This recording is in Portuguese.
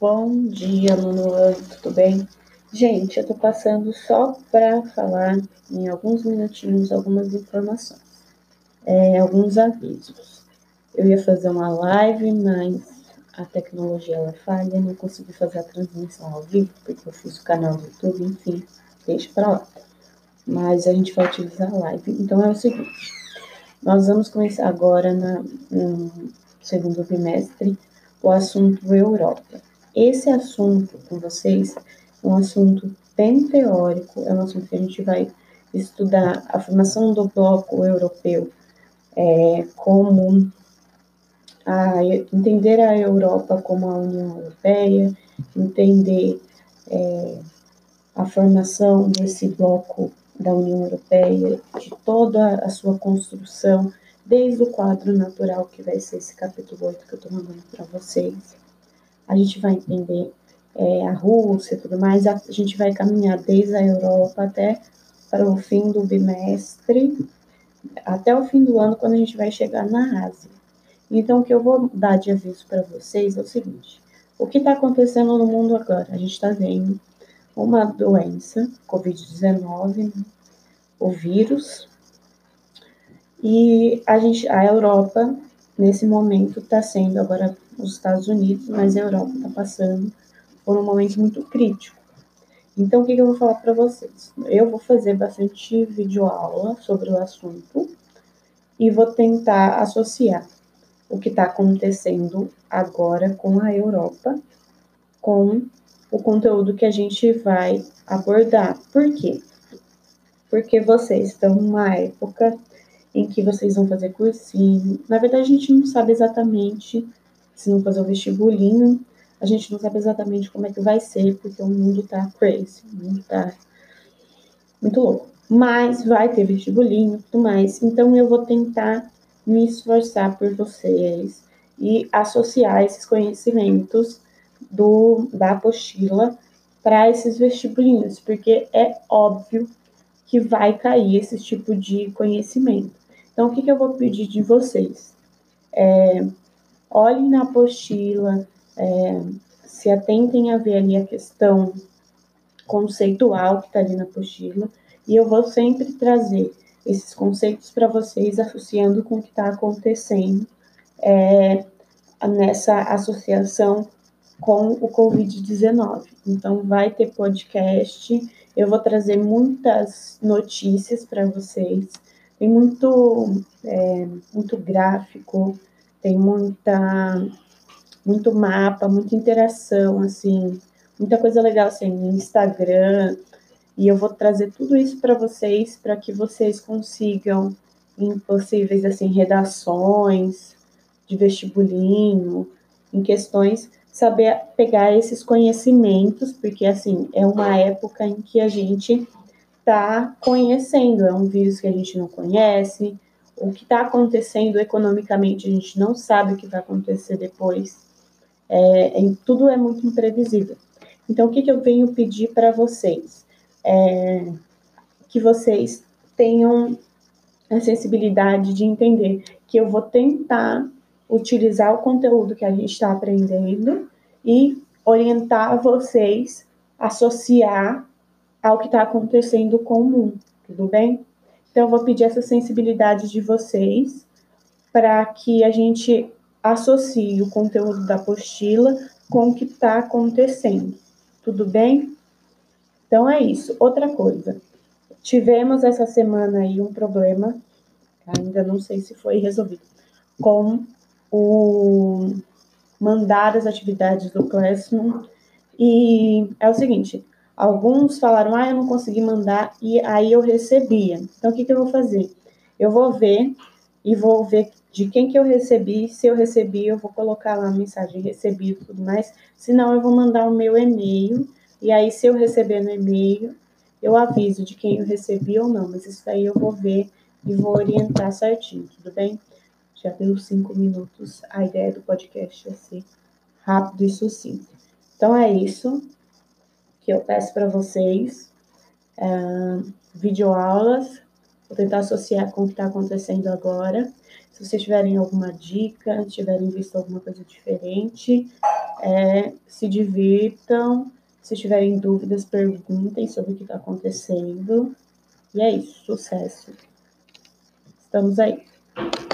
Bom dia, Manuel, tudo bem? Gente, eu tô passando só para falar em alguns minutinhos algumas informações, é, alguns avisos. Eu ia fazer uma live, mas a tecnologia ela falha, não consegui fazer a transmissão ao vivo, porque eu fiz o canal do YouTube, enfim, deixa para lá. Mas a gente vai utilizar a live. Então é o seguinte, nós vamos começar agora na, no segundo bimestre o assunto Europa. Esse assunto com vocês é um assunto bem teórico, é um assunto que a gente vai estudar a formação do bloco europeu, é, como a, entender a Europa como a União Europeia, entender é, a formação desse bloco da União Europeia, de toda a sua construção, desde o quadro natural, que vai ser esse capítulo 8 que eu estou mandando para vocês. A gente vai entender é, a Rússia e tudo mais, a gente vai caminhar desde a Europa até para o fim do bimestre, até o fim do ano, quando a gente vai chegar na Ásia. Então, o que eu vou dar de aviso para vocês é o seguinte: o que está acontecendo no mundo agora? A gente está vendo uma doença, Covid-19, né? o vírus, e a, gente, a Europa, nesse momento, está sendo agora os Estados Unidos, mas a Europa está passando por um momento muito crítico. Então, o que, que eu vou falar para vocês? Eu vou fazer bastante videoaula sobre o assunto e vou tentar associar o que está acontecendo agora com a Europa com o conteúdo que a gente vai abordar. Por quê? Porque vocês estão numa época em que vocês vão fazer cursinho. Na verdade, a gente não sabe exatamente se vão fazer o vestibulinho, a gente não sabe exatamente como é que vai ser, porque o mundo tá crazy, o mundo tá muito louco. Mas vai ter vestibulinho e tudo mais. Então eu vou tentar me esforçar por vocês e associar esses conhecimentos do, da apostila para esses vestibulinhos, porque é óbvio que vai cair esse tipo de conhecimento. Então, o que, que eu vou pedir de vocês? É, olhem na apostila, é, se atentem a ver ali a questão conceitual que está ali na apostila, e eu vou sempre trazer esses conceitos para vocês, associando com o que está acontecendo é, nessa associação com o Covid-19. Então, vai ter podcast, eu vou trazer muitas notícias para vocês tem muito, é, muito gráfico, tem muita, muito mapa, muita interação, assim, muita coisa legal, assim, no Instagram, e eu vou trazer tudo isso para vocês, para que vocês consigam, em possíveis, assim, redações de vestibulinho, em questões, saber pegar esses conhecimentos, porque, assim, é uma época em que a gente está conhecendo, é um vírus que a gente não conhece, o que está acontecendo economicamente a gente não sabe o que vai acontecer depois, é, é, tudo é muito imprevisível. Então, o que, que eu venho pedir para vocês? É, que vocês tenham a sensibilidade de entender que eu vou tentar utilizar o conteúdo que a gente está aprendendo e orientar vocês associar ao que está acontecendo com o mundo, tudo bem? Então, eu vou pedir essa sensibilidade de vocês para que a gente associe o conteúdo da apostila com o que está acontecendo, tudo bem? Então, é isso. Outra coisa, tivemos essa semana aí um problema, ainda não sei se foi resolvido, com o mandar as atividades do Classroom. E é o seguinte, Alguns falaram, ah, eu não consegui mandar, e aí eu recebia. Então, o que, que eu vou fazer? Eu vou ver e vou ver de quem que eu recebi. Se eu recebi, eu vou colocar lá a mensagem recebido e tudo mais. Se não, eu vou mandar o meu e-mail. E aí, se eu receber no e-mail, eu aviso de quem eu recebi ou não. Mas isso aí eu vou ver e vou orientar certinho, tudo bem? Já deu cinco minutos. A ideia do podcast é ser rápido e sucinto. Então é isso que eu peço para vocês, é, videoaulas Vou tentar associar com o que está acontecendo agora. Se vocês tiverem alguma dica, tiverem visto alguma coisa diferente, é, se divirtam. Se tiverem dúvidas, perguntem sobre o que está acontecendo. E é isso, sucesso. Estamos aí.